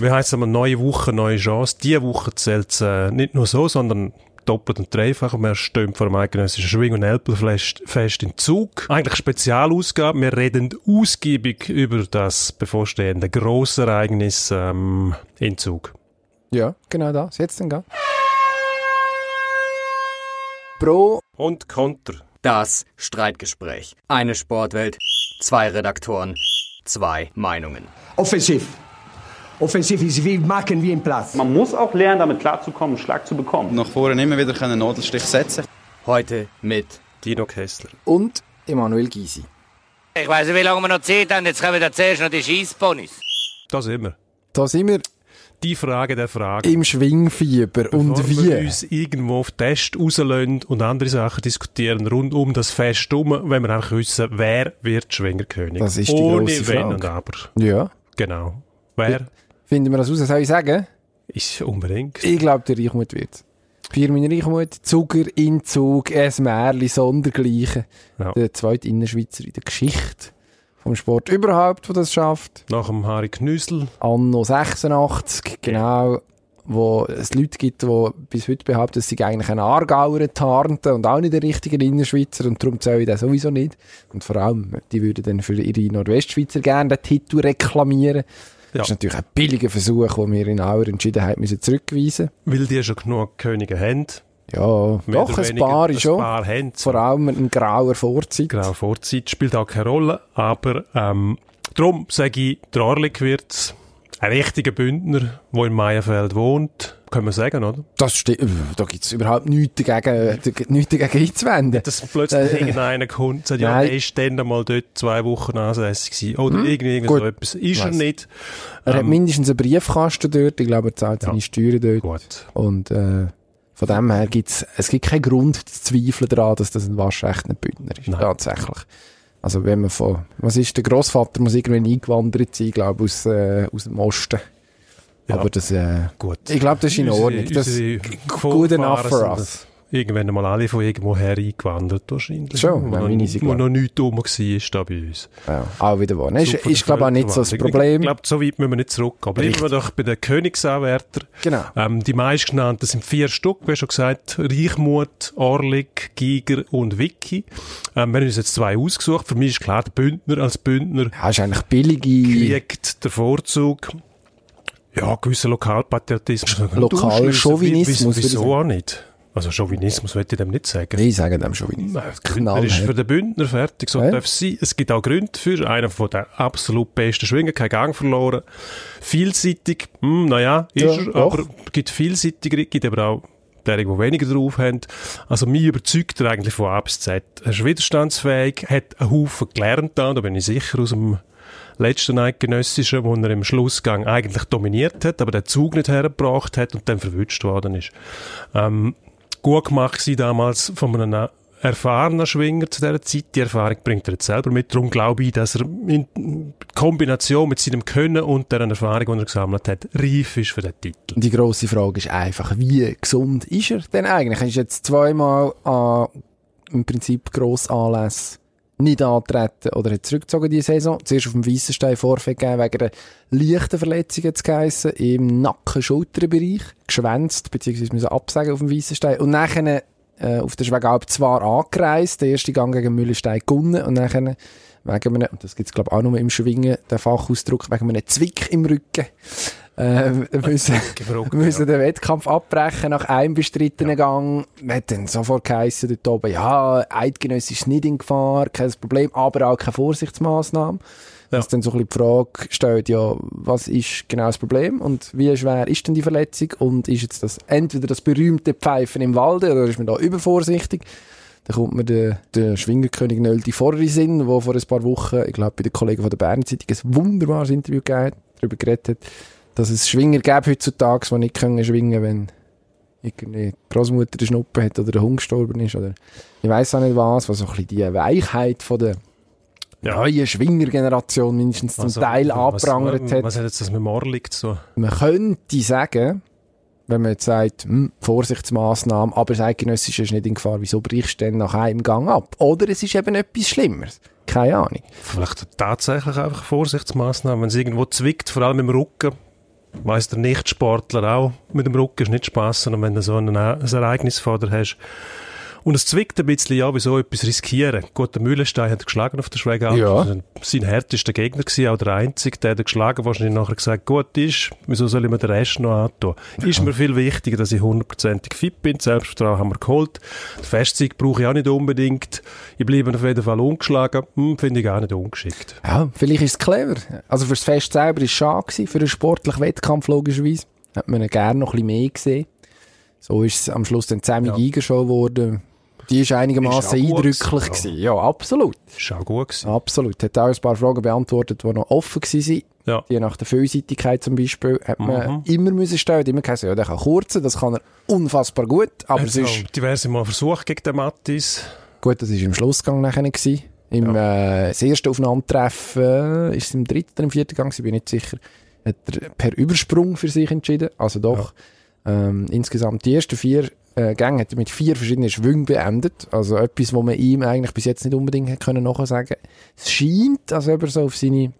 Wie heisst es neue Woche, neue Chance? Diese Woche zählt es äh, nicht nur so, sondern doppelt und dreifach. Wir stehen vor dem eidgenössischen Schwing- und Elbelfest in Zug. Eigentlich Spezialausgabe. Wir reden ausgiebig über das bevorstehende Grossereignis ähm, in Zug. Ja, genau das. Jetzt dann, gell? Pro und Konter. Das Streitgespräch. Eine Sportwelt, zwei Redaktoren, zwei Meinungen. Offensiv. Offensiv ist wie machen wie im Platz. Man muss auch lernen, damit klarzukommen, einen Schlag zu bekommen. Nach vorne immer wieder einen Nadelstich setzen. Heute mit Dino Kessler und Emanuel Gysi. Ich weiß nicht, wie lange wir noch Zeit haben. Jetzt kommen wir zuerst noch die Schießponys. Da sind wir. Da sind wir. Die Frage der Frage. Im Schwingfieber. Bevor und wie? wir uns irgendwo auf Test rauslösen und andere Sachen diskutieren rund um das Fest herum, wenn wir einfach wissen, wer wird Schwingerkönig. Das ist die Ohne grosse Wenn Frage. und Aber. Ja. Genau. Wer? Finden wir das raus? Soll ich sagen? Ist unbedingt. Ich glaube, der Reichmut wird. Firmin Reichmut, Zuger in Zug, ein Märli, Sondergleichen. Ja. Der zweite Innerschweizer in der Geschichte vom Sport überhaupt, der das schafft. Nach dem Harry Knüssel. Anno 86, genau. Wo es Leute gibt, die bis heute behaupten, dass sie eigentlich einen Aargauer tarnten und auch nicht der richtige Innerschweizer und darum zähle ich das sowieso nicht. Und vor allem, die würden dann für ihre Nordwestschweizer gerne den Titel reklamieren. Das ist natürlich ein billiger Versuch, den wir in aller Entschiedenheit müssen zurückweisen Weil die schon genug Könige haben. Ja, Mehr doch, ein paar ist schon. Ein haben Vor allem in grauer Vorzeit. Genau, Vorzeit spielt auch keine Rolle. Aber ähm, darum sage ich, der Orlik wird ein richtiger Bündner, der in Meienfeld wohnt. Können wir sagen, oder? Das stimmt. Da gibt es überhaupt nichts dagegen, nichts dagegen einzuwenden. Dass plötzlich Äh, irgendeiner kommt und sagt, ja, er ist dann mal dort zwei Wochen ansässig gewesen. Oder irgendwie, irgendwie Gut. so etwas. Ist er nicht. Er hat Ähm, mindestens einen Briefkasten dort. Ich glaube, er zahlt seine Ja. Steuern dort. Gut. Und äh, von dem her gibt's es gibt keinen Grund zu zweifeln daran, dass das ein waschechter Bündner ist. Nein. Tatsächlich. Also wenn man von, was ist, der Großvater muss irgendwann eingewandert sein, glaube aus, äh, aus dem Osten. Ja. Aber das, äh, Gut. ich glaube, das ist in Ordnung. Das good enough for us. Irgendwann mal alle von irgendwo her eingewandert, wahrscheinlich. Schon, wo noch, meine sind wo noch nichts rum war, ist da bei uns. Ja, auch wieder wahr. Ist, ist glaube ich, auch nicht so das. Problem. Ich glaube, so weit müssen wir nicht zurück. Aber Richtig. wir doch bei den Königsanwärtern. Genau. Ähm, die meistgenannten sind vier Stück, wie schon gesagt. Reichmut, Orlik, Giger und Vicky. Ähm, wir haben uns jetzt zwei ausgesucht. Für mich ist klar, der Bündner als Bündner Ja, ist eigentlich billige, kriegt den Vorzug. Ja, gewisser Lokalpatriotismus. Lokalchauvinismus, Wieso auch nicht? Also Chauvinismus möchte ich dem nicht sagen. ich sage dem Nein, der Bündner ist für den Bündner fertig, so Ja. darf es sein. Es gibt auch Gründe dafür. Einer von den absolut besten Schwingen, kein Gang verloren. Vielseitig, hm, naja, ist Ja, er, doch. aber gibt vielseitigere, gibt aber auch derige, die weniger drauf haben. Also mich überzeugt er eigentlich von A bis Z. Er ist widerstandsfähig, hat einen Haufen gelernt da, da bin ich sicher aus dem letzten Eidgenössischen, wo er im Schlussgang eigentlich dominiert hat, aber den Zug nicht hergebracht hat und dann verwünscht worden ist. Ähm, gut gemacht damals von einem erfahrenen Schwinger zu dieser Zeit. Die Erfahrung bringt er jetzt selber mit. Darum glaube ich, dass er in Kombination mit seinem Können und der Erfahrung, die er gesammelt hat, reif ist für den Titel. Die grosse Frage ist einfach, wie gesund ist er denn eigentlich? Er ist jetzt zweimal an im Prinzip Grossanlässe nicht antreten oder hat zurückgezogen diese Saison. Zuerst auf dem Weissenstein Vorfeld gegeben wegen einer leichten Verletzung jetzt geheissen, im Nacken-Schulterbereich, geschwänzt, beziehungsweise müssen absagen auf dem Weissenstein. Und nachher äh, auf der Schwegalp zwar angereist, der erste Gang gegen Mühlenstein gewonnen und nachher wegen einem, und das gibt's glaube ich auch nur im Schwingen, der Fachausdruck, wegen einem Zwick im Rücken, äh, müssen, müssen den Wettkampf abbrechen nach einem bestrittenen Gang. Man hat dann sofort geheissen dort oben, ja, Eidgenössisch ist nicht in Gefahr, kein Problem, aber auch keine Vorsichtsmaßnahme. Ja. Dass dann so ein bisschen die Frage stellt, ja, was ist genau das Problem und wie schwer ist denn die Verletzung und ist jetzt das entweder das berühmte Pfeifen im Walde oder ist man da übervorsichtig? Dann kommt mir der, der Schwingerkönig Nöldi vor in den Sinn, der vor ein paar Wochen, ich glaube bei den Kollegen von der Berner Zeitung ein wunderbares Interview gegeben hat, darüber geredet hat, dass es Schwinger gäbe heutzutage, die nicht können schwingen wenn irgendwie die Großmutter den Schnuppen hat oder der Hund gestorben ist oder ich weiß auch nicht was, was so ein bisschen die Weichheit von der Ja. neuen Schwingergeneration mindestens zum Also, Teil was, angeprangert was, hat. Was hat jetzt das mit Morlig zu tun? Man könnte sagen, wenn man jetzt sagt, hm, Vorsichtsmaßnahmen, aber das Eidgenössische ist nicht in Gefahr, wieso brichst du denn nach einem Gang ab? Oder es ist eben etwas Schlimmeres. Keine Ahnung. Vielleicht tatsächlich einfach Vorsichtsmaßnahmen, wenn es irgendwo zwickt, vor allem im Rücken. Weiss der Nichtsportler auch, mit dem Rücken ist nicht Spass, sondern wenn du so ein, ein Ereignis vor dir hast. Und es zwickt ein bisschen, ja, wieso etwas riskieren. Gut, der Mühlenstein hat geschlagen auf der Schwäge. Ja. War sein härtester Gegner gewesen, auch der einzige, der hat geschlagen, wahrscheinlich nachher gesagt, gut ist, wieso soll ich mir den Rest noch antun? Ist mir viel wichtiger, dass ich hundertprozentig fit bin. Selbstvertrauen haben wir geholt. Die Festzeit brauche ich auch nicht unbedingt. Ich bleibe auf jeden Fall ungeschlagen. Hm, Finde ich auch nicht ungeschickt. Ja, vielleicht ist es clever. Also fürs Fest selber war es schade gewesen, für einen sportlichen Wettkampf logischerweise. Hat man gerne noch ein bisschen mehr gesehen. So ist es am Schluss dann Sammy Ja. Giger schon geworden. Die ist einigermaßen eindrücklich gewesen, gewesen. Ja, absolut. Ist auch gut gewesen. Absolut. Hat auch ein paar Fragen beantwortet, die noch offen waren. Ja. Die nach der Vielseitigkeit zum Beispiel, hat man Mhm. immer müssen stellen. Immer gesagt, ja, der kann kurzen, das kann er unfassbar gut. Aber es ist, diverse Mal versucht gegen den Mattis. gut, das ist im Schlussgang nachher gewesen. Im, äh, das erste Aufeinandertreffen, äh, ist es im dritten oder im vierten Gang gewesen, bin ich nicht sicher, hat er per Übersprung für sich entschieden. Also doch, ähm, insgesamt die ersten vier äh, Gänge hat er mit vier verschiedenen Schwüngen beendet. Also etwas, wo man ihm eigentlich bis jetzt nicht unbedingt hätte können nachsagen. Es scheint, als ob er so auf seine,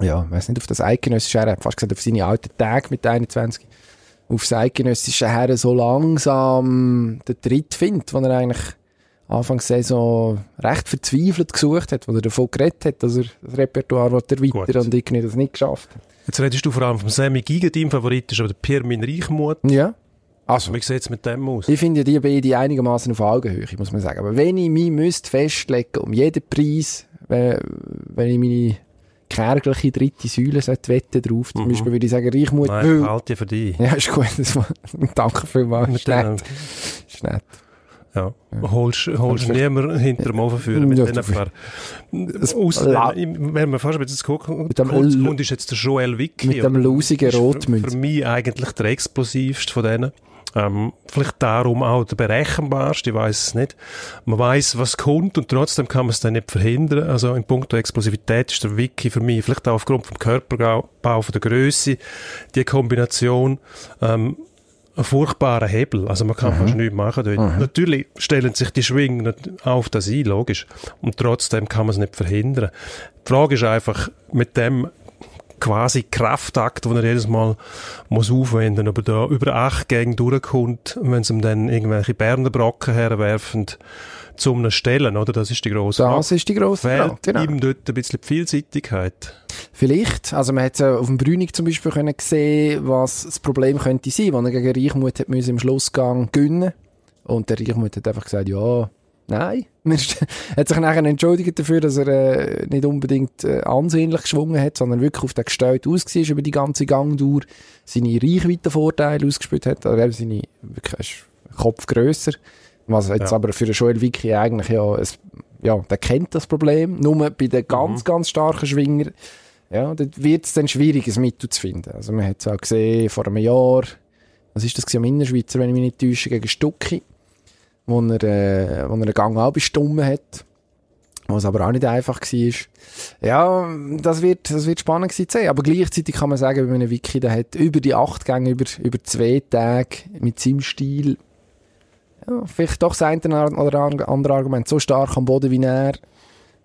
ja, ich weiss nicht, auf das eidgenössische Her, fast gesagt auf seine alten Tage mit 21, auf das eidgenössische Her so langsam den Tritt findet, den er eigentlich Anfangs Saison recht verzweifelt gesucht hat, wo er davon geredet hat, dass er das Repertoire will erweitern Gut. und irgendwie das nicht geschafft hat. Jetzt redest du vor allem vom Sammy Giga, dein Favorit ist aber der Pirmin Reichmuth. Ja. Also, Wie sieht es mit dem aus? ich finde die beiden einigermaßen auf Augenhöhe, muss man sagen. Aber wenn ich mich müsste festlegen, um jeden Preis, wenn, wenn ich meine kärgliche dritte Säule sollte wetten drauf, zum Beispiel würde ich sagen, Reichmut Nein, ich behalte die für dich. Ja, ist gut. Das war, danke vielmals. Ist nett. Ist nett. Ja. Holst, holst Kannst niemand hinter dem Ofen führen mit Ja, du- paar. Das- Aus, La- wenn man fast ein bisschen gucken, Mit dem kurz L- kommt, ist jetzt der Joel Wicki. Mit dem lausigen Ist für-. Für mich eigentlich der explosivste von denen. Ähm, vielleicht darum auch der berechenbarste, ich weiß es nicht. Man weiß, was kommt und trotzdem kann man es dann nicht verhindern. Also in puncto Explosivität ist der Wiki für mich, vielleicht auch aufgrund vom Körperbau, von der Größe, die Kombination, ähm, ein furchtbarer Hebel. Also man kann fast nichts machen dort. Natürlich stellen sich die Schwingen auf das ein, logisch. Und trotzdem kann man es nicht verhindern. Die Frage ist einfach, mit dem quasi Kraftakt, den er jedes Mal muss aufwenden, ob er da über acht Gänge durchkommt, wenn sie ihm dann irgendwelche Berner Brocken herwerfen, zu einem Stellen, oder? Das ist die grosse Das ist die grosse Frage. Genau. ihm dort ein bisschen die Vielseitigkeit? Vielleicht. Also man hat äh, auf dem Brünig zum Beispiel können sehen, was das Problem könnte sein, wenn er gegen Reichmut hat müssen im Schlussgang gönnen. Und der Reichmut hat einfach gesagt, ja, nein. Er hat sich nachher entschuldigt dafür, dass er äh, nicht unbedingt äh, ansehnlich geschwungen hat, sondern wirklich auf den gestellt aus war über die ganze Gangdauer, seine Reichweitenvorteile ausgespielt hat, also eben seine wirklich Kopf grösser. Was jetzt Ja. aber für den Joel Wicki eigentlich ja, es, ja, der kennt das Problem. Nur bei den ganz, ganz starken Schwinger, ja, dort wird es dann schwierig, ein Mittel zu finden. Also man hat es auch gesehen, vor einem Jahr, was ist das gewesen, am Innerschweizer, wenn ich mich nicht täusche, gegen Stucki, wo er, äh, wo er einen Gang auch bestimmt hat, was aber auch nicht einfach war. Ja, das wird, das wird spannend gewesen zu sehen. Aber gleichzeitig kann man sagen, wenn man einen Wiki, der hat über die acht Gänge, über, über zwei Tage mit seinem Stil, ja, vielleicht doch das eine oder andere Argument so stark am Boden wie er,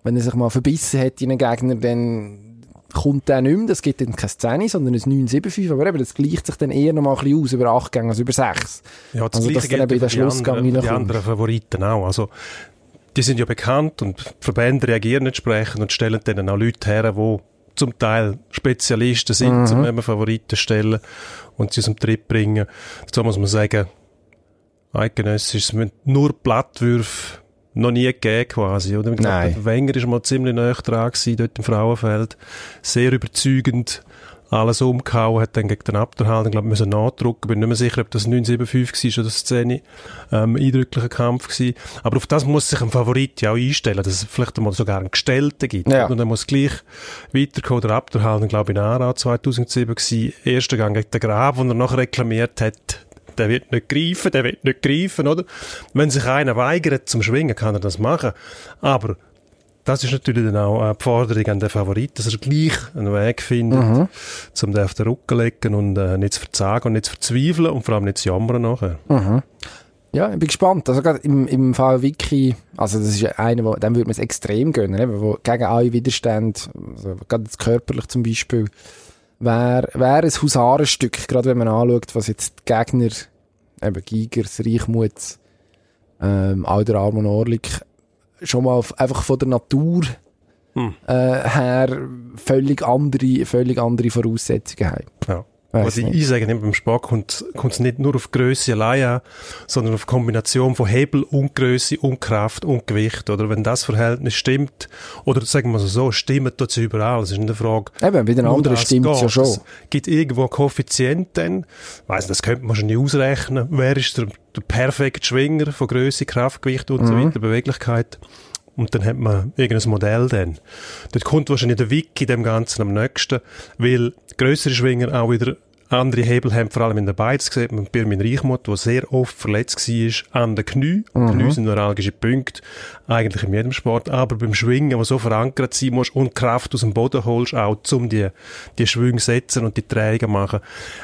wenn er sich mal verbissen hat in einen Gegner, dann kommt der nicht mehr. Das gibt dann kein 10, sondern ein 9,75. Aber eben, das gleicht sich dann eher noch mal ein bisschen aus über 8 Gänge als über 6. Ja, das Also, dass dann eben in den die Schlussgang anderen, die reinkommt. anderen Favoriten auch. Also, die sind ja bekannt und die Verbände reagieren entsprechend und stellen dann auch Leute her, die zum Teil Spezialisten sind, Mhm. zum Favoriten stellen und sie aus dem Trip bringen. Dazu muss man sagen, eidgenössisch, es müssen nur Plattwürfe noch nie gegeben quasi, oder? Ich glaube, Nein. der Wenger ist mal ziemlich nahe dran gewesen, dort im Frauenfeld. Sehr überzeugend alles umgehauen, hat dann gegen den Abderhalt, ich glaube, müssen nachdrucken. Bin nicht mehr sicher, ob das 975 war oder das 10. Ähm, eindrücklicher Kampf gewesen. Aber auf das muss sich ein Favorit ja auch einstellen, dass es vielleicht einmal sogar einen Gestellten gibt. Ja. Und dann muss gleich weiterkommen. Der Abderhalt, glaube ich, in Aarau 2007 gewesen. Erster Gang gegen den Graf, den er noch reklamiert hat. Der wird nicht greifen, der wird nicht greifen, oder? Wenn sich einer weigert zum Schwingen, kann er das machen. Aber das ist natürlich dann auch eine Forderung an den Favorit, dass er gleich einen Weg findet, Mhm. um den auf den Rücken zu legen und äh, nicht zu verzagen und nicht zu verzweifeln und vor allem nicht zu jammern nachher. Ja, ich bin gespannt. Also gerade im, im Fall Wiki, also das ist ja einer, wo, dem würde man es extrem gönnen, eben, wo gegen alle Widerstände, also gerade körperlich zum Beispiel, wäre wär ein Husarenstück, gerade wenn man anschaut, was jetzt die Gegner, eben Gigers, Reichmuts, ähm, der Armon Orlik, schon mal einfach von der Natur Hm. äh, her völlig andere, völlig andere Voraussetzungen haben. Ja. Was ich nicht. einsage, beim Sport kommt es nicht nur auf Größe allein an, sondern auf Kombination von Hebel und Größe und Kraft und Gewicht. Oder wenn das Verhältnis stimmt, oder sagen wir so, stimmt dort überall. Es ist nicht eine Frage. Eben, nur anderen das stimmt es ja schon. Es gibt irgendwo einen Koeffizient dann. Weiss, das könnte man schon nicht ausrechnen. Wer ist der, der perfekte Schwinger von Größe, Kraft, Gewicht und so Mhm. weiter, Beweglichkeit. Und dann hat man irgendein Modell dann. Dort kommt wahrscheinlich der Wiki dem Ganzen am nächsten, weil größere Schwinger auch wieder andere Hebel haben, vor allem in der. Das sieht man bei Birmin Reichmuth, der sehr oft verletzt war an den Knie. Mhm. Knie sind neuralgische Punkte, eigentlich in jedem Sport. Aber beim Schwingen, wo so verankert sein muss und Kraft aus dem Boden holst, auch um die, die Schwünge setzen und die Drehungen machen,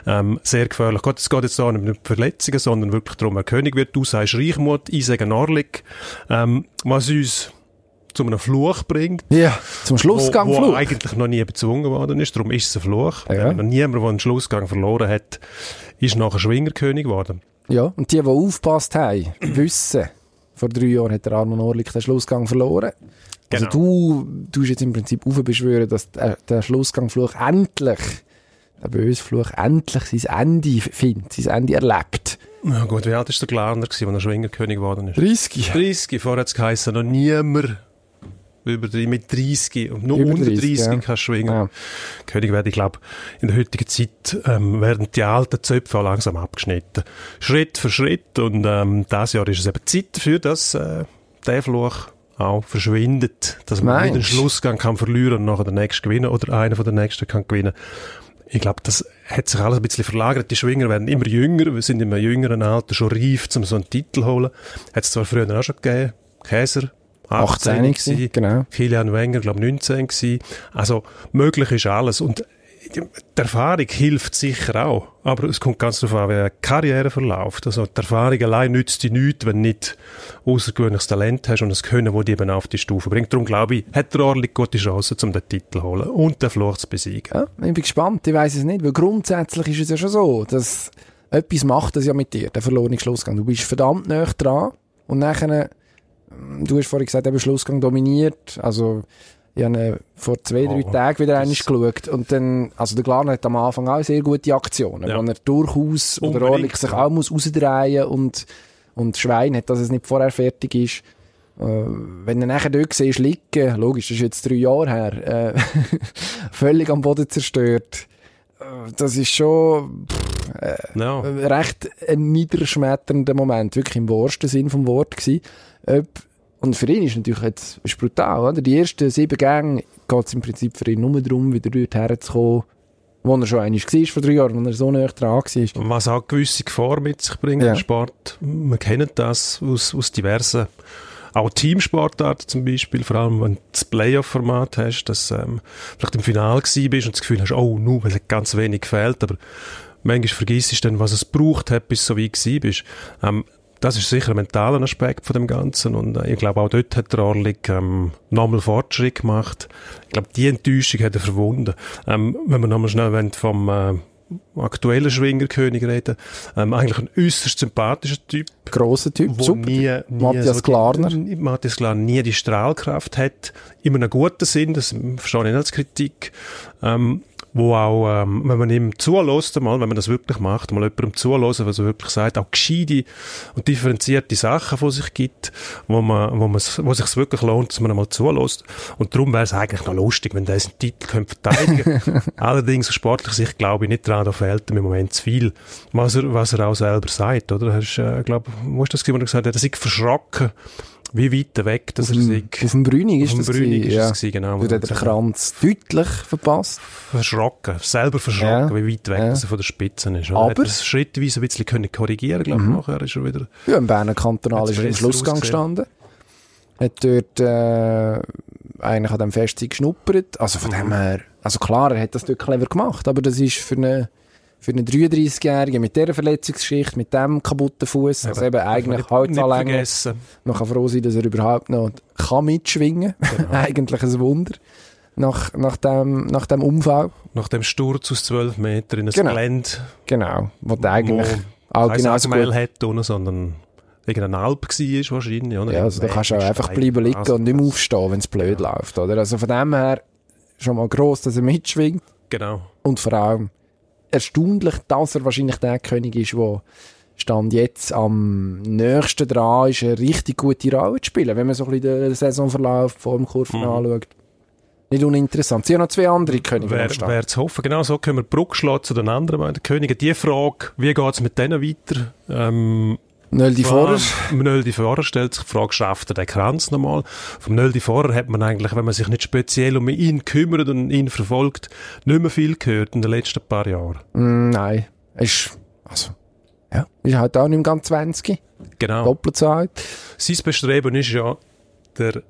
ähm, sehr gefährlich. Gott, es geht jetzt da nicht um Verletzungen, sondern wirklich darum, wer König wird. Du sagst Reichmuth, ich sage Norlik, ähm, was uns zu einem Fluch bringt. Ja, zum Schlussgang wo, wo Fluch. eigentlich noch nie bezwungen worden ist. Darum ist es ein Fluch. Ja. Noch niemand, der einen Schlussgang verloren hat, ist nachher Schwingerkönig geworden. Ja, und die, die aufgepasst haben, wissen, vor drei Jahren hat der Armin Orlik den Schlussgang verloren. Also Genau. du tust jetzt im Prinzip aufbeschwören, dass der, der Schlussgangfluch endlich, der böse Fluch, endlich sein Ende findet, sein Ende erlebt. Na gut, wie alt ist der Glarner als er Schwingerkönig geworden ist? 30. 30. Vorher hat es geheißen, noch niemand über drei, mit 30 und nur Über unter 30, 30 ja. kannst du schwingen. Ja. König werden, ich glaube, in der heutigen Zeit ähm, werden die alten Zöpfe auch langsam abgeschnitten. Schritt für Schritt. Und ähm, dieses Jahr ist es eben Zeit dafür, dass äh, der Fluch auch verschwindet. Dass man wieder den Meinst? Schlussgang kann verlieren und nachher der nächste gewinnen oder einer von der nächsten kann gewinnen. Ich glaube, das hat sich alles ein bisschen verlagert. Die Schwinger werden immer jünger, wir sind in einem jüngeren Alter schon reif, um so einen Titel zu holen. Hat es zwar früher auch schon gegeben. Käser, 18, 18 gewesen. gewesen, genau. Kilian Wenger, glaube 19 gewesen. Also, möglich ist alles. Und die Erfahrung hilft sicher auch. Aber es kommt ganz darauf an, wie eine Karriere verläuft. Also, die Erfahrung allein nützt dir nichts, wenn du nicht außergewöhnliches Talent hast und das Können, das dich eben auf die Stufe bringt. Darum glaube ich, hat der Orlik gute Chancen, um den Titel zu holen und den Fluch zu besiegen. Ja, ich bin gespannt, ich weiß es nicht, weil grundsätzlich ist es ja schon so, dass etwas macht das ja mit dir, der verlorene Schlussgang. Du bist verdammt nah dran und nachher, du hast vorhin gesagt, eben Schlussgang dominiert, also ich habe äh, vor zwei, drei Oh, Tagen wieder einmal geschaut und dann, also der Glarner hat am Anfang auch sehr gute Aktionen, Ja. wo er durchaus, der Unbedingt, Orlik sich auch muss rausdrehen und und Schwein hat, dass es nicht vorher fertig ist. Äh, wenn du nachher dort siehst, liegen, logisch, das ist jetzt drei Jahre her, äh, völlig am Boden zerstört, äh, das ist schon pff, äh, Ja. recht ein niederschmetternder Moment, wirklich im wahrsten Sinn vom Wort gewesen. Und für ihn ist natürlich jetzt ist brutal, oder? Die ersten sieben Gänge geht es im Prinzip für ihn nur darum, wieder dort herzukommen, wo er schon einmal war vor drei Jahren, wo er so nah dran war. Was auch gewisse Gefahr mit sich bringt Ja. im Sport. Wir kennen das aus, aus diversen, auch Teamsportarten zum Beispiel, vor allem wenn du das Playoff-Format hast, dass ähm, vielleicht im Finale gewesen bist und das Gefühl hast, oh, nur, es hat ganz wenig gefehlt, aber manchmal vergisst du dann, was es braucht hat, bis du so weit gewesen bist. Ähm, das ist sicher ein mentaler Aspekt von dem Ganzen und äh, ich glaube auch dort hat der Orlik ähm, nochmal Fortschritt gemacht. Ich glaube, die Enttäuschung hat er verwunden. Ähm, wenn wir nochmal schnell wollen vom äh, aktuellen Schwingerkönig reden, ähm, eigentlich ein äußerst sympathischer Typ, Grosser Typ, wo super. nie, nie Matthias die- Glarner. Matthias Glarner nie die Strahlkraft hat, in einem guten Sinn, das verstehe ich nicht als Kritik, ähm, wo auch, ähm, wenn man ihm zulässt, mal, wenn man das wirklich macht, mal jemandem zulässt, was er wirklich sagt, auch gescheite und differenzierte Sachen von sich gibt, wo man, wo man, wo sich wirklich lohnt, dass man einmal zulässt. Und darum wäre es eigentlich noch lustig, wenn der seinen Titel könnte verteidigen Allerdings, aus sportlicher Sicht, glaube ich nicht dran, da fehlt ihm im Moment zu viel, was er, was er auch selber sagt, oder? Hast, äh, glaub, wo ist das, wo er gesagt hat, er sei verschrocken, wie weit weg, dass Auf er sei. auf dem Brünig ist das Brünig ist ja. das gewesen, genau. er hat er Kranz deutlich verpasst. verschrocken, selber verschrocken, Ja. wie weit weg Ja. dass er von der Spitze ist. Oder? Aber- Hat er schrittweise ein bisschen können korrigieren glaube ich, nachher ist er wieder... Ja, im Berner Kantonal ist er im Schlussgang gestanden. Hat dort äh, eigentlich an dem Festzeit geschnuppert. Also von Mhm. dem her, also klar, er hat das dort clever gemacht, aber das ist für eine für einen 33-Jährigen mit dieser Verletzungsgeschichte, mit dem kaputten Fuß, also eben eigentlich Halsanlänge. Man kann froh sein, dass er überhaupt noch kann mitschwingen kann. Genau. eigentlich ein Wunder. nach, nach, dem, nach dem Unfall. Nach dem Sturz aus 12 Metern in ein Genau. Gelände, Genau. Wo du eigentlich auch genauso gut... hat, ohne, sondern irgendeine Alp war wahrscheinlich. Oder? Ja, also da kannst du auch einfach bleiben liegen und nicht mehr aufstehen, wenn es blöd läuft, oder? Also von dem her schon mal gross, dass er mitschwingt Genau. und vor allem erstaunlich, dass er wahrscheinlich der König ist, der Stand jetzt am nächsten dran ist, eine richtig gute Rolle zu spielen, wenn man so ein bisschen den Saisonverlauf vor dem Kurven Mhm. anschaut. Nicht uninteressant. Sie haben noch zwei andere Könige am Wäre Start. wär zu hoffen. Genau so können wir Brücke schlagen zu den anderen beiden Königen. Die Frage, wie geht es mit denen weiter? Ähm, Nöldi Vorer. Vom Nöldi Vorer stellt sich die Frage, schafft er den Kranz nochmal? Vom Nöldi Vorer hat man eigentlich, wenn man sich nicht speziell um ihn kümmert und ihn verfolgt, nicht mehr viel gehört in den letzten paar Jahren. Mm, nein. Ist, also, ja, ist halt auch nicht mehr ganz 20. Genau. Doppelt so alt. Sein Bestreben ist ja, der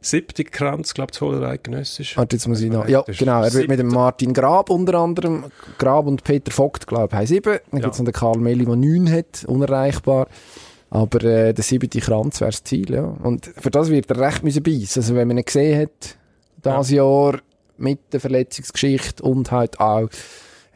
siebte Kranz, glaube ich, zu holen, eidgenössisch. Warte, jetzt muss ich noch. Ja, Das ist genau. Er wird mit dem. Martin Grab unter anderem. Grab und Peter Vogt, glaube ich, haben sieben. Dann Ja. gibt es noch den Karl Melli, der neun hat. Unerreichbar. Aber äh, der siebte Kranz wäre das Ziel, ja. Und für das wird er recht müssen beißen. Also wenn man ihn gesehen hat, das Jahr mit der Verletzungsgeschichte und halt auch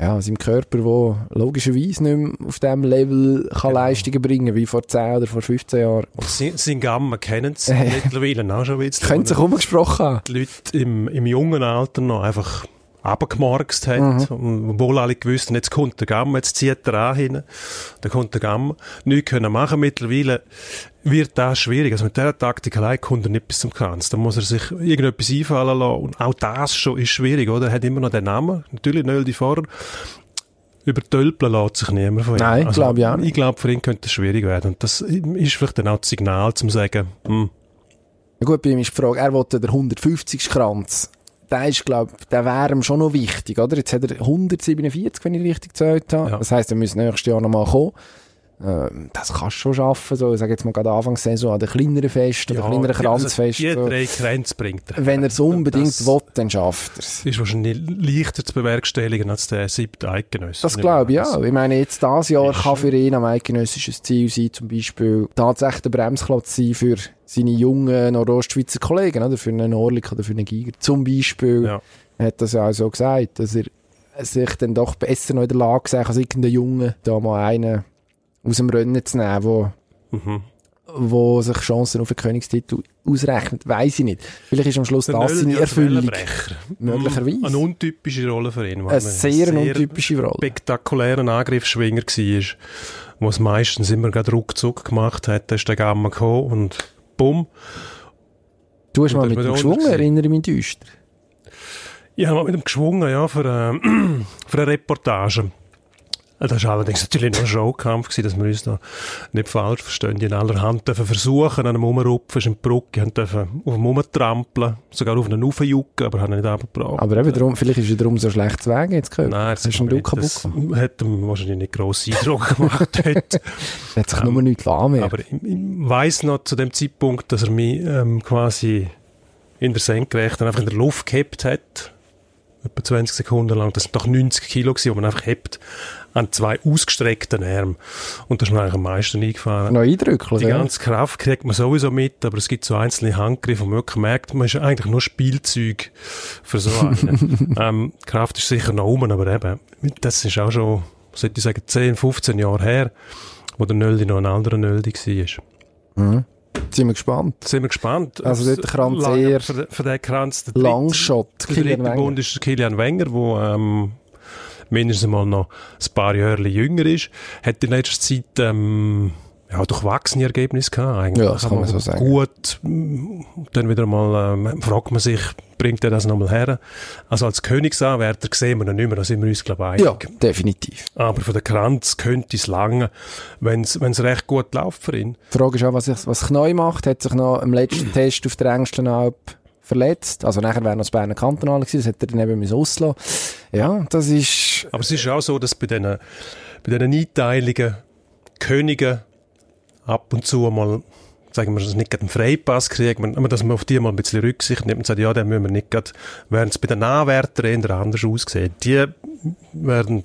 ja, seinem Körper, wo logischerweise nicht mehr auf dem Level kann Genau. Leistungen bringen wie vor 10 oder vor 15 Jahren. Sein, sein Gamma kennen sie mittlerweile auch schon ein bisschen. Könnte sich umgesprochen haben. die Leute im, im jungen Alter noch einfach abgemarkst hat, Mhm. obwohl alle gewusst haben, jetzt kommt der Gamma, jetzt zieht er an hin, dann kommt der Gamma. Nichts können machen. Mittlerweile wird das schwierig. Also mit dieser Taktik allein kommt er nicht bis zum Kranz. Da muss er sich irgendetwas einfallen lassen. Und auch das schon ist schwierig, oder? Er hat immer noch den Namen. Natürlich Nöldi Vorer. Über Tölpeln lässt sich niemand von ihm. Nein, glaube ich auch nicht. Ich glaube, für ihn könnte es schwierig werden. Und das ist vielleicht dann auch das Signal, zum zu sagen, hm, Ja gut, bei ihm ist die Frage, er wollte den 150 Kranz. Der ist, glaub, der wäre ihm schon noch wichtig, oder? Jetzt hat er 147, wenn ich richtig gezählt habe. Ja. Das heisst, er muss nächstes Jahr nochmal kommen. Ähm, das kannst du schon schaffen, so, ich sage jetzt mal gerade Anfangssaison an den kleineren Festen, an den kleineren Kranzfesten. Also die drei Kränze bringt er. Wenn er es unbedingt Das- will, dann schafft er es. ist wahrscheinlich leichter zu bewerkstelligen als der siebte Eidgenösse. Das glaube ich ja. Ich meine, jetzt dieses Jahr kann für ihn am eidgenössisches Ziel sein, zum Beispiel tatsächlich der Bremsklotz sein für seine jungen Nordostschweizer Kollegen, oder? Für einen Orlik oder für einen Giger. Zum Beispiel Ja. hat das ja auch so gesagt, dass er sich dann doch besser noch in der Lage sah, als irgendein Junge, da mal einen aus dem Rennen zu nehmen, wo, Mhm. wo sich Chancen auf den Königstitel ausrechnet. Weiß ich nicht. Vielleicht ist am Schluss Der das seine Erfüllung. Möglicherweise. Eine untypische Rolle für ihn. Eine er sehr, untypische Rolle. spektakulären Angriffsschwinger war, wo es meistens immer gerade ruckzuck gemacht hat. Da ist der Gamma gekommen und bumm. Du hast Und mal mit der geschwungen, erinnere ich mich düster. Ich habe mal mit ihm geschwungen, ja, für, äh, für eine Reportage. Das war allerdings natürlich noch ein Showkampf, gewesen, dass wir uns da nicht falsch verstehen. Die in aller Hand dürfen versuchen, an einem Umrupfen, ist in die Brücke, haben dürfen auf dem Umtrampeln, sogar auf einen Raufjucken, aber haben nicht abgebracht. Aber eben darum, vielleicht ist er darum so schlecht zu Wegen jetzt gehört. Nein, das ist ein kaputt Das hat ihm wahrscheinlich nicht grossen Eindruck gemacht dort. Er hat sich nur nichts mehr. Aber ich, ich weiss noch zu dem Zeitpunkt, dass er mich ähm, quasi in der Senkrechten einfach in der Luft gehabt hat. Etwa 20 Sekunden lang. Das sind doch 90 Kilo gewesen, die man einfach hebt an zwei ausgestreckten Armen. Und das ist mir eigentlich am meisten eingefahren. Noch eindrücklich, Die ja. ganze Kraft kriegt man sowieso mit, aber es gibt so einzelne Handgriffe, wo man wirklich merkt, man ist eigentlich nur Spielzeug für so einen. ähm, Kraft ist sicher noch um, aber eben, das ist auch schon, sollte ich sagen, 10, 15 Jahre her, wo der Nöldi noch ein anderer Nöldi war. Sind wir gespannt. Sind wir gespannt. Also dort der Kranz Lange eher für, für den Kranz. Der dritte- Langshot, Der dritte Wenger. Bund ist Kilian Wenger, der ähm, mindestens mal noch ein paar Jahre jünger ist. Hat in letzter Zeit ähm, ja, durchwachsene Ergebnisse gehabt. Eigentlich. Ja, das kann man so sagen. Gut, dann wieder mal ähm, fragt man sich, bringt er das nochmal her? Also als Königsanwärter sehen wir ihn nicht mehr, da sind wir uns, glaube ich, Ja, einig. definitiv. Aber für den Kranz könnte es lange, wenn es recht gut läuft für ihn. Die Frage ist auch, was, sich, was Kneu macht. Hat sich noch im letzten Test auf der engsten Alp verletzt. Also nachher wäre noch das Berner Kantonal gewesen. Das hätte er dann eben auslassen. Ja, das ist... Aber es ist auch so, dass bei diesen, bei Einteilungen Könige ab und zu mal, sagen wir, nicht gerade einen Freipass kriegen, aber dass man auf die mal ein bisschen Rücksicht nimmt und sagt, ja, dann müssen wir nicht gerade, während es bei den Anwärtern anders aussieht. Die werden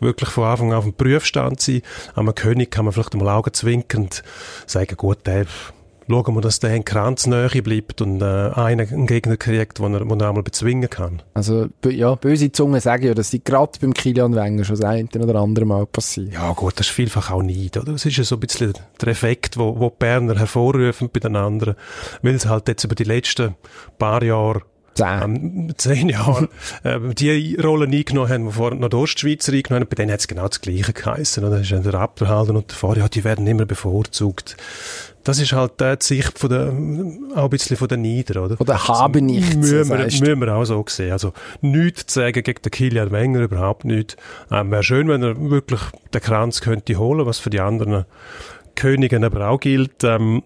wirklich von Anfang an auf dem Prüfstand sein. Am König kann man vielleicht mal augenzwinkernd sagen, gut, der schauen wir, dass der in Kranznähe bleibt und äh, einen Gegner kriegt, den er, den er einmal bezwingen kann. Also, ja, böse Zungen sagen ja, dass die gerade beim Kilian Wenger schon das eine oder andere Mal passiert. Ja gut, das ist vielfach auch nicht, oder? Das ist ja so ein bisschen der Effekt, wo, wo die Berner hervorrufen bei den anderen, weil sie halt jetzt über die letzten paar Jahre Zehn. ähm, zehn Jahre äh, die Rollen eingenommen haben, die vorher noch die Ostschweizer eingenommen haben, bei denen hat es genau das Gleiche geheissen. Oder? Das ist der Abderhalter und der Fahrer, ja, die werden immer bevorzugt. Das ist halt äh, die Sicht von der, auch ein bisschen von den Nieder, oder? Von der Habenichts, Müssen wir, müssen wir auch so sehen. Also, nichts zu sagen gegen den Kilian Wenger, überhaupt nicht. Ähm, Wäre schön, wenn er wirklich den Kranz könnte holen, was für die anderen Königen aber auch gilt. Ähm,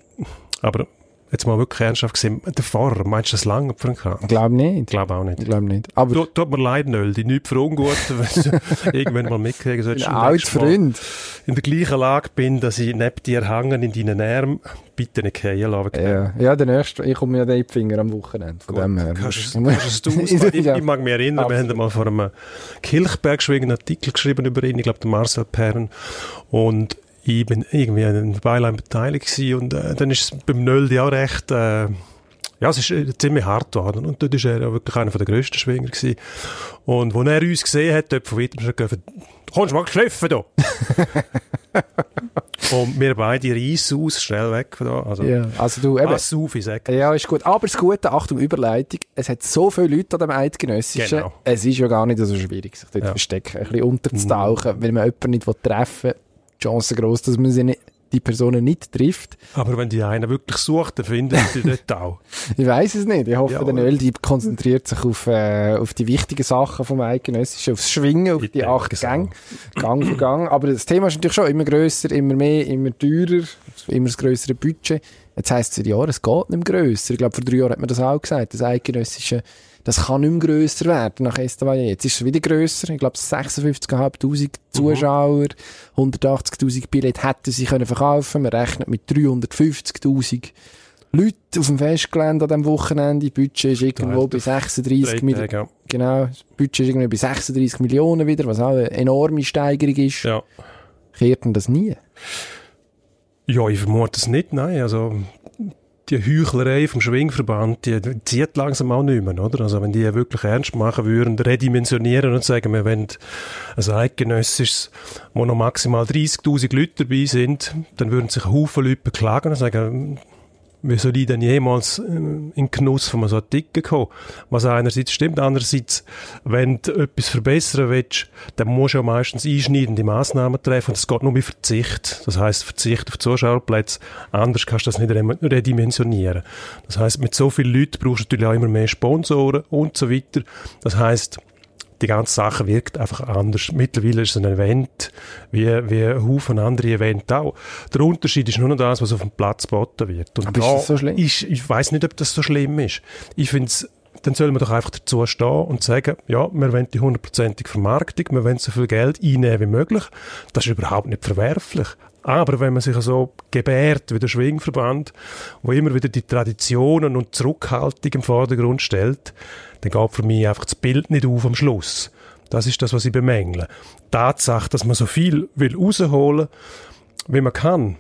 aber jetzt mal wirklich ernsthaft gesehen, der Fahrer, meinst du das lange? Ich glaube nicht. Ich glaube auch nicht. Ich glaube nicht. Aber Tut, tut mir leid, Nöldi, nicht für ungut, wenn du irgendwann mal mitkriegen solltest. ein alter Freund. in der gleichen Lage bin, dass ich neben dir hängen in deinen Armen, bitte nicht fallen lassen. Ja, ja, der nächste, ich komme ja den in die Finger am Wochenende. Von dem her. Kannst, kannst du es ich, ich mag mich erinnern, wir haben mal vor einem Kilchberg einen Artikel geschrieben über ihn, ich glaube, der Marcel Perren. Und ich bin irgendwie an Beilein beteiligt gewesen und äh, dann ist es beim Nöldi auch recht, äh, ja, es ist äh, ziemlich hart geworden. Und dort ist er ja wirklich einer der grössten Schwinger gewesen. Und wo er uns gesehen hat, dort von weitem schon gesagt, du kommst mal geschliffen da. und wir beide reissen aus, schnell weg von da. Also, Ja, also du, eben. pass auf, ich sag. Ja, ist gut. Aber das Gute, Achtung, Überleitung, es hat so viele Leute an dem Eidgenössischen, Genau. es ist ja gar nicht so schwierig, sich dort Ja. zu verstecken, ein bisschen unterzutauchen, wenn man jemanden nicht treffen will. Die Chance groß, dass man sie nicht, die Personen nicht trifft. Aber wenn die einen wirklich sucht, dann findet die dort auch. Ich weiß es nicht. Ich hoffe, Ja. der Nöldi konzentriert sich auf, äh, auf die wichtigen Sachen vom Eidgenössischen, aufs Schwingen, auf Ich die acht so. Gänge, Gang für Gang. Aber das Thema ist natürlich schon immer grösser, immer mehr, immer teurer, immer das grössere Budget. Jetzt heisst es seit Jahren, es geht nicht mehr grösser. Ich glaube, vor drei Jahren hat man das auch gesagt. Das Eidgenössische, das kann nicht mehr grösser werden nach Estavayer. Jetzt ist es wieder grösser. Ich glaube, 56.500 Zuschauer, 180.000 Billette hätten sie können verkaufen. Man rechnet mit 350.000 Leute auf dem Festgelände an diesem Wochenende. Das Budget ist irgendwo bei 36 Drei Millionen. Tage, Genau, das Budget ist irgendwie bei 36 Millionen wieder, was auch eine enorme Steigerung ist. ja. ja. Kehrt denn das nie? Ja, ich vermute es nicht, nein. Also, die Heuchlerei vom Schwingverband, die, zieht langsam auch nicht mehr, oder? Also, wenn die wirklich ernst machen würden, redimensionieren und sagen, wir wollen ein eidgenössisches, wo noch maximal 30.000 Leute dabei sind, dann würden sich Haufen Leute beklagen und sagen, wie soll ich denn jemals äh, in Genuss von so Artikel kommen? Was einerseits stimmt, andererseits, wenn du etwas verbessern willst, dann musst du ja meistens einschneidende Massnahmen treffen und es geht nur mit Verzicht. Das heißt Verzicht auf Zuschauerplätze. Anders kannst du das nicht re- redimensionieren. Das heißt mit so vielen Leuten brauchst du natürlich auch immer mehr Sponsoren und so weiter. Das heißt die ganze Sache wirkt einfach anders. Mittlerweile ist es ein Event, wie, wie ein Haufen andere Events auch. Der Unterschied ist nur noch das, was auf dem Platz geboten wird. Und Aber ist da das so schlimm? Ist, ich weiß nicht, ob das so schlimm ist. Ich finde dann soll man doch einfach dazu stehen und sagen, ja, wir wollen die hundertprozentige Vermarktung, wir wollen so viel Geld einnehmen wie möglich. Das ist überhaupt nicht verwerflich. Aber wenn man sich so gebärt wie der Schwingverband, wo immer wieder die Traditionen und Zurückhaltung im Vordergrund stellt, dann geht für mich einfach das Bild nicht auf am Schluss. Das ist das, was ich bemängle. Tatsache, dass man so viel will rausholen, wie man kann,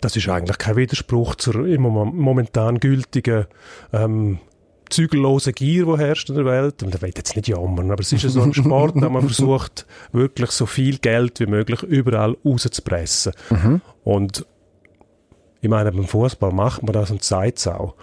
das ist eigentlich kein Widerspruch zur momentan gültigen ähm, zügellosen Gier, die herrscht in der Welt. Und ich will jetzt nicht jammern, aber es ist ja so ein Sport, wo man versucht, wirklich so viel Geld wie möglich überall rauszupressen. Und ich meine, beim Fußball macht man das und zeigt es auch.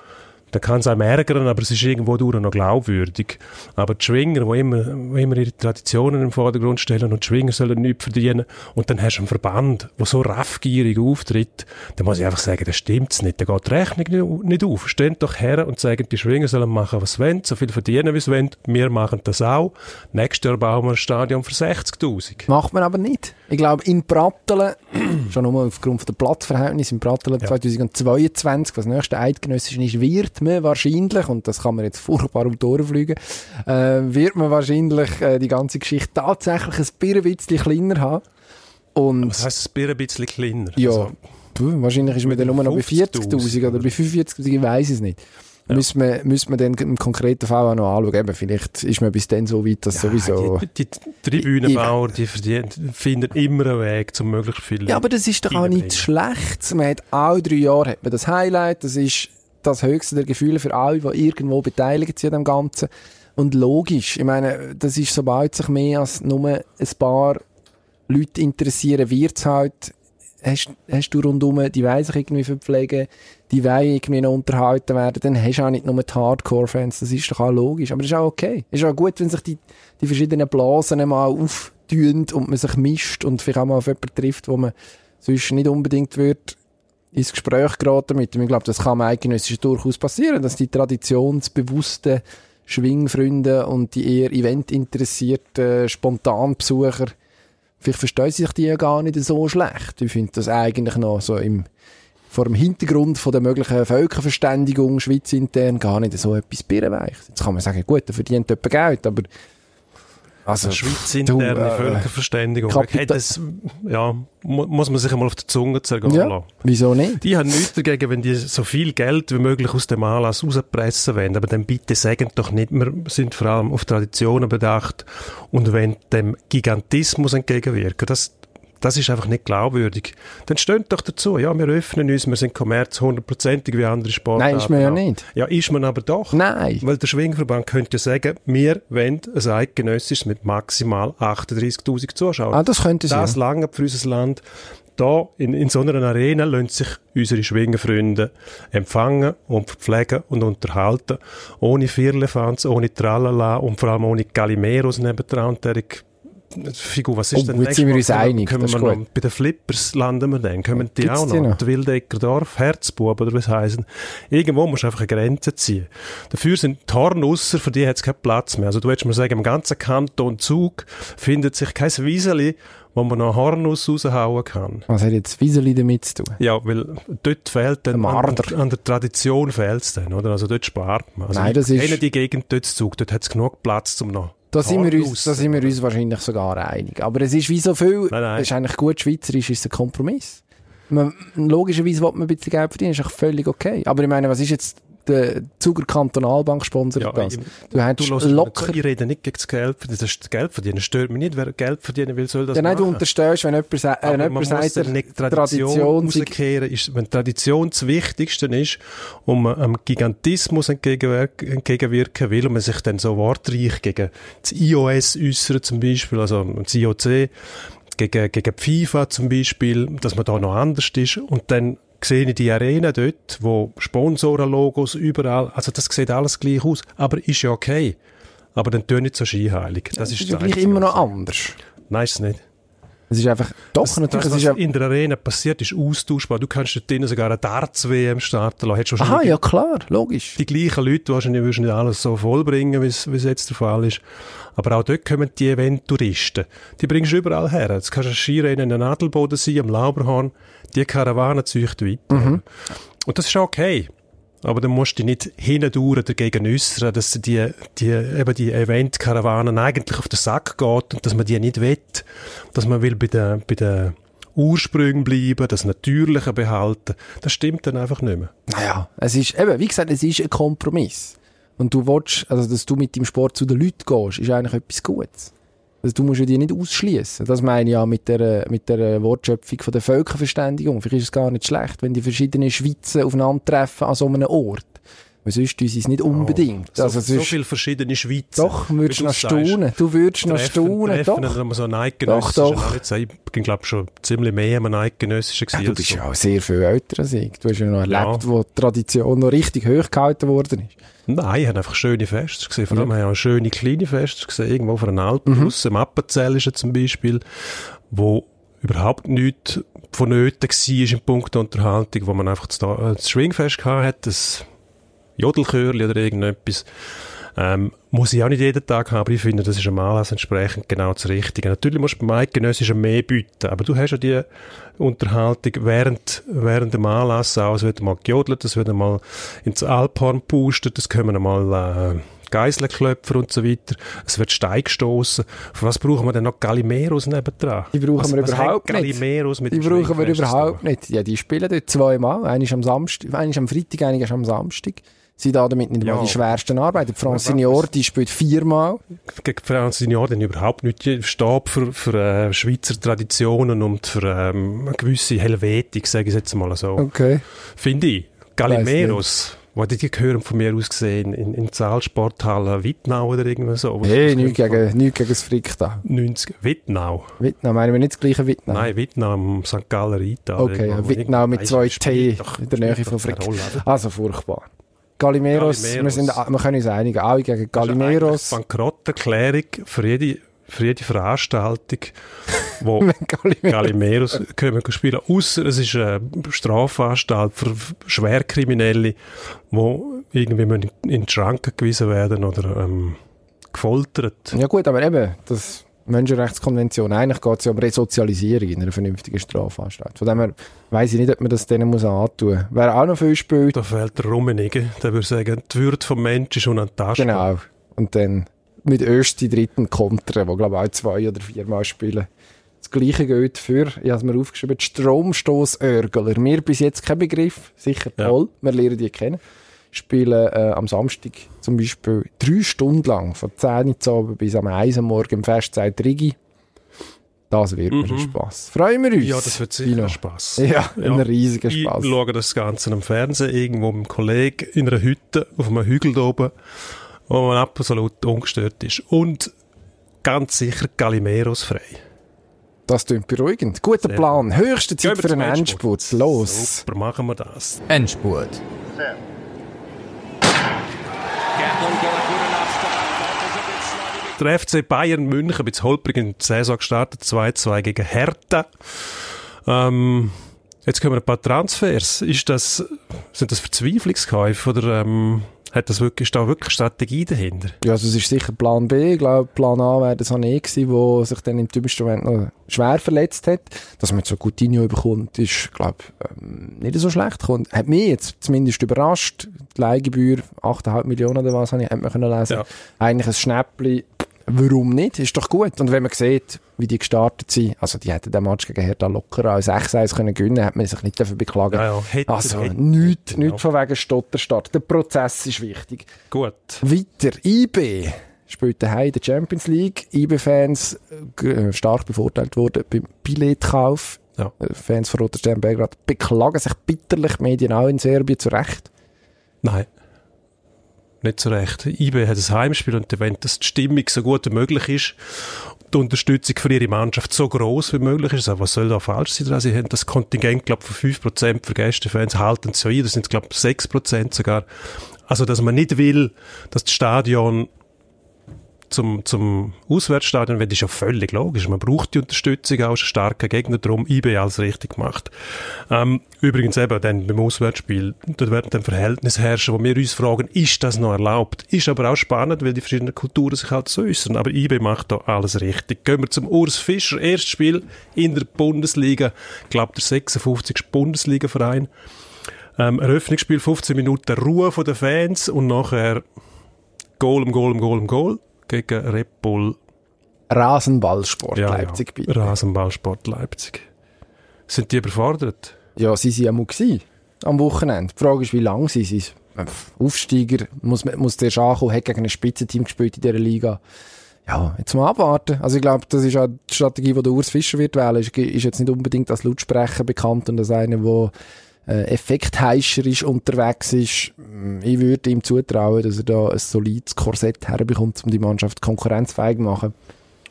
Da kann es einem ärgern, aber es ist irgendwo durch noch glaubwürdig. Aber die Schwinger, die immer, wo immer ihre Traditionen im Vordergrund stellen und die Schwinger sollen nichts verdienen und dann hast du einen Verband, der so raffgierig auftritt, dann muss ich einfach sagen, das stimmt's nicht. Da geht die Rechnung nicht- auf. Steht doch her und sagen, die Schwinger sollen machen, was sie wollen, so viel verdienen, wie sie wollen. Wir machen das auch. Nächstes Jahr bauen wir ein Stadion für 60'000. Macht man aber nicht. Ich glaube, in Brattelen, schon nur aufgrund der Platzverhältnisse, in Brattelen Ja. 2022, was das nächste Eidgenössische ist, wird man wahrscheinlich, und das kann man jetzt furchtbar um die fliegen, äh, wird man wahrscheinlich äh, die ganze Geschichte tatsächlich ein bisschen kleiner haben. Und Was heisst, ein bisschen kleiner? ja, Also, wahrscheinlich ist man dann nur noch bei 50.000 40'000 oder bei 45'000, ich weiß es nicht. Ja. Müssen wir, müssen wir dann im konkreten Fall auch noch anschauen. Eben, vielleicht ist man bis dann so weit, dass sowieso... Die, die Tribünenbauer, die finden immer einen Weg, um möglichst viele Ja, aber das ist doch auch nicht schlecht. Man hat alle drei Jahre hat man das Highlight. Das ist das höchste der Gefühle für alle, die irgendwo beteiligt sind an dem Ganzen. Und logisch, ich meine, das ist, sobald sich mehr als nur ein paar Leute interessieren, wird es halt, hast, hast du rundum, die wollen sich irgendwie verpflegen, die wollen irgendwie noch unterhalten werden, dann hast du auch nicht nur die Hardcore-Fans, das ist doch auch logisch. Aber das ist auch okay. Es ist auch gut, wenn sich die, die verschiedenen Blasen mal auftun und man sich mischt und vielleicht auch mal auf jemanden trifft, wo man sonst nicht unbedingt wird ins Gespräch geraten mit. Ich glaube, das kann am eidgenössischen durchaus passieren, dass die traditionsbewussten Schwingfreunde und die eher eventinteressierten Spontanbesucher, vielleicht verstehen sich die ja gar nicht so schlecht. Ich finde das eigentlich noch so im, vor dem Hintergrund von der möglichen Völkerverständigung schweizintern gar nicht so etwas birrenweich. Jetzt kann man sagen, gut, er verdient jemand Geld, aber also, Schweiz interne du, äh, Völkerverständigung. Hey, das, ja, mu muss man sich einmal auf die Zunge zergehen ja, lassen. wieso nicht? Die haben nichts dagegen, wenn die so viel Geld wie möglich aus dem Anlass rauspressen wollen. Aber dann bitte sagen doch nicht, wir sind vor allem auf Traditionen bedacht und wenn dem Gigantismus entgegenwirken. Das, das ist einfach nicht glaubwürdig. Dann steht doch dazu, ja, wir öffnen uns, wir sind Kommerz hundertprozentig wie andere Sportarten. Nein, ist man ja nicht. Ja, ist man aber doch. Nein. Weil der Schwingverband könnte sagen, wir wollen ein eidgenössisches mit maximal 38'000 Zuschauern. Ah, das könnte sie, Das ja. lange für unser Land. Da, in, in so einer Arena, lassen sich unsere Schwingerfreunde empfangen und verpflegen und unterhalten. Ohne Firlefanz, ohne Tralala und vor allem ohne Galimeros nebendran. Der Figur, was ist Oh, denn jetzt sind wir uns einig, Können wir noch, bei den Flippers landen wir dann. Kommen die Gibt's auch die noch? noch? Der Wildecker Dorf, Herzbub oder was heißen. Irgendwo musst du einfach eine Grenze ziehen. Dafür sind die Hornusser, für die hat es keinen Platz mehr. Also du würdest mir sagen, im ganzen Kanton Zug findet sich kein Wieseli, wo man noch Hornuss raushauen kann. Was hat jetzt Wieseli damit zu tun? Ja, weil dort fehlt dann, an, an der Tradition fehlt's dann, oder? Also dort spart man. Also Nein, das ich ist- kenne die Gegend dort zu Zug, dort hat es genug Platz zum noch. Da sind, wir uns, da sind wir uns wahrscheinlich sogar einig. Aber es ist wie so viel, Nein, nein. es ist eigentlich gut, schweizerisch ist ein Kompromiss. Man, logischerweise will man ein bisschen Geld verdienen, ist auch völlig okay. Aber ich meine, was ist jetzt der Zuger Kantonalbank sponsert Ja, das? Du hättest Du locker... ich rede nicht gegen das Geld verdienen. Das ist das Geld verdienen. Stört mich nicht. Wer Geld verdienen will, soll das Ja, nein, du machen. unterstellst, wenn jemand, sa- äh, wenn jemand sagt, der nicht Tradition, Tradition. Ist, wenn Tradition das Wichtigste ist, um am Gigantismus entgegenwirken, entgegenwirken will und man sich dann so wortreich gegen das iOS äußert zum Beispiel, also das IOC, gegen, gegen die FIFA zum Beispiel, dass man da noch anders ist und dann sehe ich die Arena dort, wo Sponsorenlogos überall, also das sieht alles gleich aus, aber ist ja okay. Aber dann tue nicht so scheinheilig. Das Das ist ist das gleich Einzige, immer noch anders. Nein, ist es nicht. Es ist einfach, doch, Das, natürlich, das, es was ist in der Arena passiert, ist austauschbar. Du kannst dort drinnen sogar eine Darts-WM starten lassen. Aha, ja klar, logisch. die gleichen Leute wahrscheinlich würdest du nicht alles so vollbringen, wie es jetzt der Fall ist. Aber auch dort kommen die Event-Touristen. Die bringst du überall her. Jetzt kannst du Skirennen in Nadelboden sein, am Lauberhorn. Die Karawane zieht weiter. Mhm. Und das ist okay. Aber dann musst du dich nicht hindurch dagegen äußern, dass die, die, eben die Event-Karawanen eigentlich auf den Sack geht und dass man die nicht will. Dass man will bei den, bei den Ursprüngen bleiben, das Natürliche behalten. Das stimmt dann einfach nicht mehr. Naja, es ist, eben, wie gesagt, es ist ein Kompromiss. Und du willst, also, dass du mit dem Sport zu den Leuten gehst, ist eigentlich etwas Gutes. Also, du musst ja die nicht ausschließen. Das meine ich ja mit der, mit der Wortschöpfung von der Völkerverständigung. Vielleicht ist es gar nicht schlecht, wenn die verschiedenen Schweizer aufeinandertreffen an so einem Ort. Weil sonst sie es nicht unbedingt. So, also, so viele verschiedene Schweizer. doch, würdest du noch staunen. Du würdest noch staunen, treffen, doch. Dann so eidgenössischen, Doch, doch. Ich bin, glaube schon ziemlich mehr am eidgenössischen Ja, gewesen. du bist ja auch sehr viel älter als ich. Du hast ja noch erlebt, Ja. wo die Tradition noch richtig hoch gehalten worden ist. Nein, ich habe einfach schöne Feste gesehen. Vor allem habe ich auch schöne kleine Feste gesehen. Irgendwo von den Alpen Mhm. raus. Im Appenzell ist zum Beispiel, wo überhaupt nichts vonnöten war im Punkt Unterhaltung, wo man einfach das, Da- äh, das Schwingfest gehabt hat, das Jodelchörli oder irgendetwas. Ähm, muss ich auch nicht jeden Tag haben, aber ich finde, das ist am Anlass entsprechend genau das Richtige. Natürlich musst du beim Eidgenössischen mehr bieten, aber du hast ja die Unterhaltung während, während dem Anlass auch. Es wird mal gejodelt, es wird mal ins Alphorn gepustet, es kommen mal äh, Geiselklöpfer und so weiter. Es wird Steig gestossen. Für was brauchen wir denn noch Galimeros nebendran? Die brauchen was, wir was überhaupt nicht. Galimeros mit Die brauchen wir überhaupt nicht. Ja, die spielen dort zweimal. Einer ist am Samstag, einer ist am Freitag, einer ist am Samstag. Sind da damit nicht Ja. mal die schwersten Arbeiten. Francine Was- Orti spielt viermal. Gegen Francine Jordan überhaupt nicht Stab für, für äh, Schweizer Traditionen und für ähm, eine gewisse Helvetik, sage ich jetzt mal so. Okay. Finde ich. Galimeros, wo die gehören von mir aus gesehen in, in die Saalsporthalle Wittnau oder irgendwas so. Hey, nichts gegen, nichts gegen das Frick da. 90, Wittnau. Wittnau, meinen wir nicht das gleiche Wittnau? Nein, Wittnau am St. Galler Rita. Okay, Wittnau mit zwei T in der Nähe von Frick. Also furchtbar. Galimeros, Galimeros. Wir, sind, wir können uns einigen, alle gegen Galimeros. Bankrotterklärung für jede, für jede Veranstaltung, wo Galimeros. Galimeros können wir spielen. Ausser es ist eine Strafanstalt für Schwerkriminelle, wo irgendwie müssen in die Schranken gewiesen werden oder ähm, gefoltert. Ja gut, aber eben, das Menschenrechtskonvention, eigentlich geht es ja um Resozialisierung in einer vernünftigen Strafanstalt. Von dem her weiss ich nicht, ob man das denen muss antun muss. Wer auch noch viel spielt, Da fehlt der Rummenigen. Der würde sagen, die Würde vom Menschen ist unantastbar. genau. Und dann mit Östi dritten Kontern, wo glaube ich auch zwei oder viermal spielen. Das gleiche gilt für, ich habe es mir aufgeschrieben, die Stromstoßörgler. Mir bis jetzt kein Begriff, sicher Ja. toll, wir lernen die kennen. Spielen äh, am Samstag zum Beispiel drei Stunden lang, von 10 Uhr zu Abend bis am 1 Uhr morgen im Festzeit Rigi. Das wird mir ein Spass. Freuen wir uns. Mhm. Ja, das wird sicher Dino. ein Spass. Ja, ein riesiger Ich Spass. schaue das Ganze am Fernsehen irgendwo mit einem Kollegen in einer Hütte auf einem Hügel da oben, wo man absolut ungestört ist. Und ganz sicher Galimeros frei. Das klingt beruhigend. Guter Sehr Plan. Höchste Zeit für einen Endspurt. Los. Super, machen wir das. Endspurt. Der FC Bayern München, ein bisschen holprig in die Saison gestartet, 2-2 gegen Hertha. Ähm, jetzt kommen ein paar Transfers. Ist das, sind das Verzweiflungskäufe oder ähm, hat das wirklich, ist da wirklich Strategie dahinter? Ja, also es ist sicher Plan B. Ich glaube, Plan A wäre das Sané gewesen, der sich dann im dümmsten Moment noch schwer verletzt hat. Dass man jetzt so Coutinho bekommt, ist, glaube ähm, nicht so schlecht gekommen. Hat mich jetzt zumindest überrascht. Die Leihgebühr, 8,5 Millionen oder was, habe ich, hat man können lesen. Ja. Eigentlich ein Schnäppli. Warum nicht? Ist doch gut. Und wenn man sieht, wie die gestartet sind, also die hätten den Match gegen Hertha locker als 6-1 können gewinnen, hat man sich nicht dafür beklagen. Ja, ja, hätte, also, hätte, nichts, hätte, nichts ja. von wegen Stotterstart. Der Prozess ist wichtig. Gut. Weiter, IB spielt daheim in der Champions League. IB-Fans äh, stark bevorteilt worden beim Billetkauf. Ja. Äh, Fans von Stern Belgrad beklagen sich bitterlich, Medien auch in Serbien, zu Recht. Nein. Nicht so recht. IB hat ein Heimspiel und wenn das die Stimmung so gut wie möglich ist, die Unterstützung für ihre Mannschaft so groß wie möglich ist, also was soll da falsch sein? dran? Sie haben das Kontingent, glaube von 5% für Gästefans, halten es ja ein, das sind, glaube ich, 6% sogar. Also, dass man nicht will, dass das Stadion zum, zum Auswärtsstadion wird, ist ja völlig logisch. Man braucht die Unterstützung auch, ist ein starker Gegner, darum IB alles richtig gemacht. Ähm, übrigens eben dann beim Auswärtsspiel, dort werden dann Verhältnisse herrschen, wo wir uns fragen, ist das noch erlaubt? Ist aber auch spannend, weil die verschiedenen Kulturen sich halt so äußern. Aber IB macht da alles richtig. Gehen wir zum Urs Fischer, erstes Spiel in der Bundesliga, ich glaube der 56. Bundesliga-Verein. Ähm, Eröffnungsspiel, 15 Minuten Ruhe von den Fans und nachher Goal um Goal um Goal Goal gegen Red Bull Rasenballsport Leipzig ja. bitte. Rasenballsport Leipzig. Sind die überfordert? Ja, sie waren ja mal am Wochenende. Die Frage ist, wie lange sie sind. Aufsteiger, muss, muss der ankommen, hat gegen ein Spitzenteam gespielt in dieser Liga. Ja, jetzt mal abwarten. Also ich glaube, das ist auch die Strategie, die der Urs Fischer wird wählen. Ist, ist jetzt nicht unbedingt als Lautsprecher bekannt und als einer, der äh, effektheischerisch unterwegs ist. Mm, Ich würde ihm zutrauen, dass er da ein solides Korsett herbekommt, um die Mannschaft konkurrenzfähig zu machen.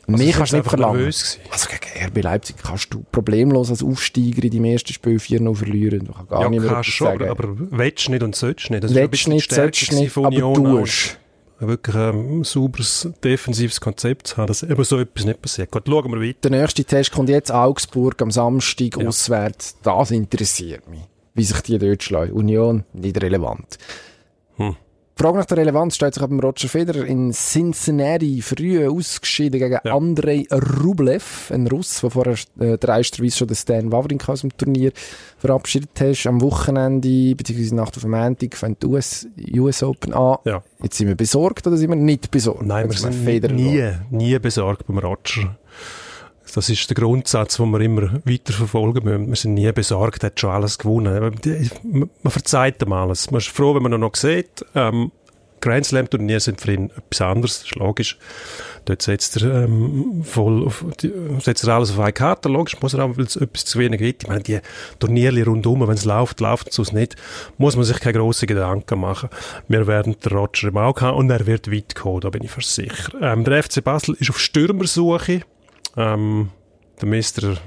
Also Mehr kannst du nicht verlangen. Also gegen RB Leipzig kannst du problemlos als Aufsteiger in deinem ersten Spiel 4-0 verlieren. Du kannst gar Ja, nicht mehr kannst schon, sagen. aber, aber willst nicht und sollst nicht. Das ist ein Willst nicht, sollst nicht, aber tust. Wirklich ein sauberes defensives Konzept zu haben, dass eben so etwas nicht passiert. Gut, schauen wir weiter. Der nächste Test kommt jetzt Augsburg am Samstag Ja. auswärts. Das interessiert mich. Wie sich die dort schlagen. Union, nicht relevant. Hm. Die Frage nach der Relevanz stellt sich aber Roger Federer in Cincinnati früh ausgeschieden gegen Ja. Andrei Rublev, ein Russ, der vorher äh, dreisterweise schon den Stan Wawrinka aus dem Turnier verabschiedet hat. Am Wochenende, beziehungsweise Nacht auf dem Montag, fängt die US, US Open an. Ja. Jetzt sind wir besorgt oder sind wir nicht besorgt? Nein, wir sind Federer nie, nie besorgt beim Roger. Das ist der Grundsatz, den wir immer weiter verfolgen müssen. Wir sind nie besorgt, hat schon alles gewonnen. Man verzeiht ihm alles. Man ist froh, wenn man ihn noch sieht. Ähm, Grand Slam Turnier sind für ihn etwas anderes, das ist logisch. Dort setzt er, ähm, voll auf, die, setzt er alles auf eine Karte. Logisch muss er auch, weil es etwas zu wenig gibt. Ich meine, die Turniere rundum, wenn es läuft, läuft es sonst nicht, muss man sich keine grossen Gedanken machen. Wir werden den Roger im Auge haben und er wird weit kommen, da bin ich fast sicher. Ähm, der FC Basel ist auf Stürmersuche. Ähm, der Meister,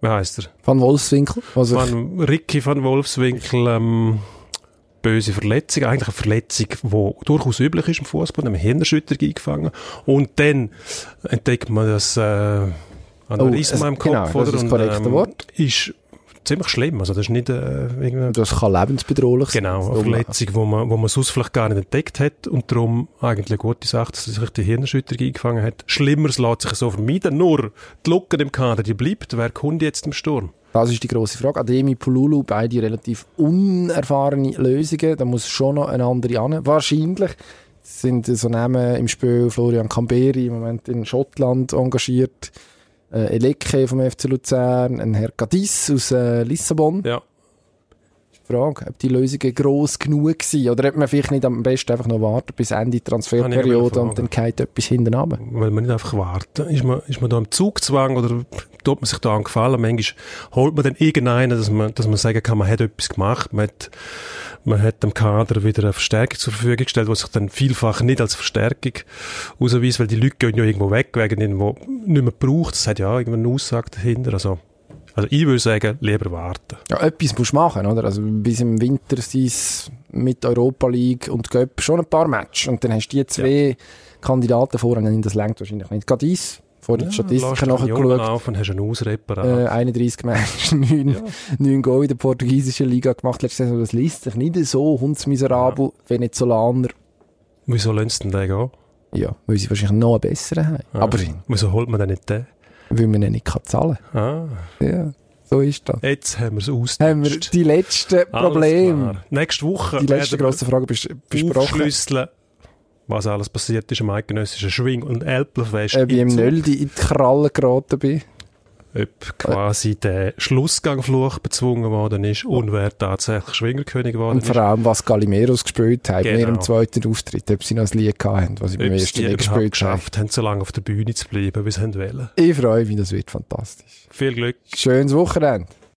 wie heißt er? Van Wolfswinkel. Also Van, Ricky van Wolfswinkel, ähm, böse Verletzung, eigentlich eine Verletzung, die durchaus üblich ist im Fußball, eine Hirnerschütterung eingefangen. Und dann entdeckt man das äh, Aneurysma Oh, im Kopf, genau, das ist das korrekte Wort. Ist ziemlich schlimm, also das ist nicht äh, irgendeine das kann lebensbedrohlich sein. Genau, eine Verletzung, wo man, wo man sonst vielleicht gar nicht entdeckt hat und darum eigentlich eine gute Sache, dass sich die Hirnerschütterung eingefangen hat. Schlimmeres lässt sich so vermeiden, nur die Lücke im Kader, die bleibt. Wer kommt jetzt im Sturm? Das ist die grosse Frage. Ademi, Pululu, beide relativ unerfahrene Lösungen. Da muss schon noch eine andere an. Wahrscheinlich sind so Namen im Spiel Florian Camberi im Moment in Schottland engagiert. Äh, Eleke vom FC Luzern, ein Herr Cadiz aus äh, Lissabon. Ja. Frage, ob die Lösungen gross genug sind oder ob man vielleicht nicht am besten einfach noch warten bis Ende der Transferperiode und dann geht etwas hinten runter. weil man nicht einfach warten. Ist man, ist man da im Zugzwang oder tut man sich da an Gefallen? Manchmal holt man dann irgendeinen, dass man, dass man sagen kann, man hat etwas gemacht, man hat, man hat dem Kader wieder eine Verstärkung zur Verfügung gestellt, die sich dann vielfach nicht als Verstärkung ausweist, weil die Leute gehen ja irgendwo weg, wegen irgendwo nicht mehr gebraucht. Das hat ja auch irgendwann eine Aussage dahinter. Also, also ich würde sagen, lieber warten. Ja, etwas musst du machen, oder? Also bis im Winter sind es mit Europa League und Göpp schon ein paar Matches. Und dann hast du die zwei Kandidaten vorne, das längt wahrscheinlich nicht. Cadiz, vor den Lass Statistiken dich Jungen nachgeschaut, auf und hast einen Ausreparat. äh, 31 Matches, 9, Ja. 9 Goal in der portugiesischen Liga gemacht letzte Saison. Das liest sich nicht so hundsmiserabel, Venezolaner. Wieso sie denn den gehen? Ja, weil sie wahrscheinlich noch einen besseren haben. Ja. Aber Wieso holt man denn nicht den? Weil man ihn nicht kann zahlen Ah, kann. Ja, so ist das. jetzt haben wir es ausgenutzt. Haben wir die letzten Probleme. Nächste Woche die letzte grosse Frage bes besprochen. was alles passiert ist am eidgenössischen Schwing- und Elblerfest. Ob ich im. Nöldi in die Kralle geraten bin. Ob quasi der Schlussgangfluch bezwungen worden ist und wer tatsächlich Schwingerkönig geworden Und vor ist. allem, was Galimeros gespielt in Genau. ihrem zweiten Auftritt. Ob sie noch ein Lied hatten, was sie beim ersten überhaupt gespielt haben. geschafft haben, so lange auf der Bühne zu bleiben, wie sie wollen. Ich freue mich, das wird fantastisch. Viel Glück. Schönes Wochenende.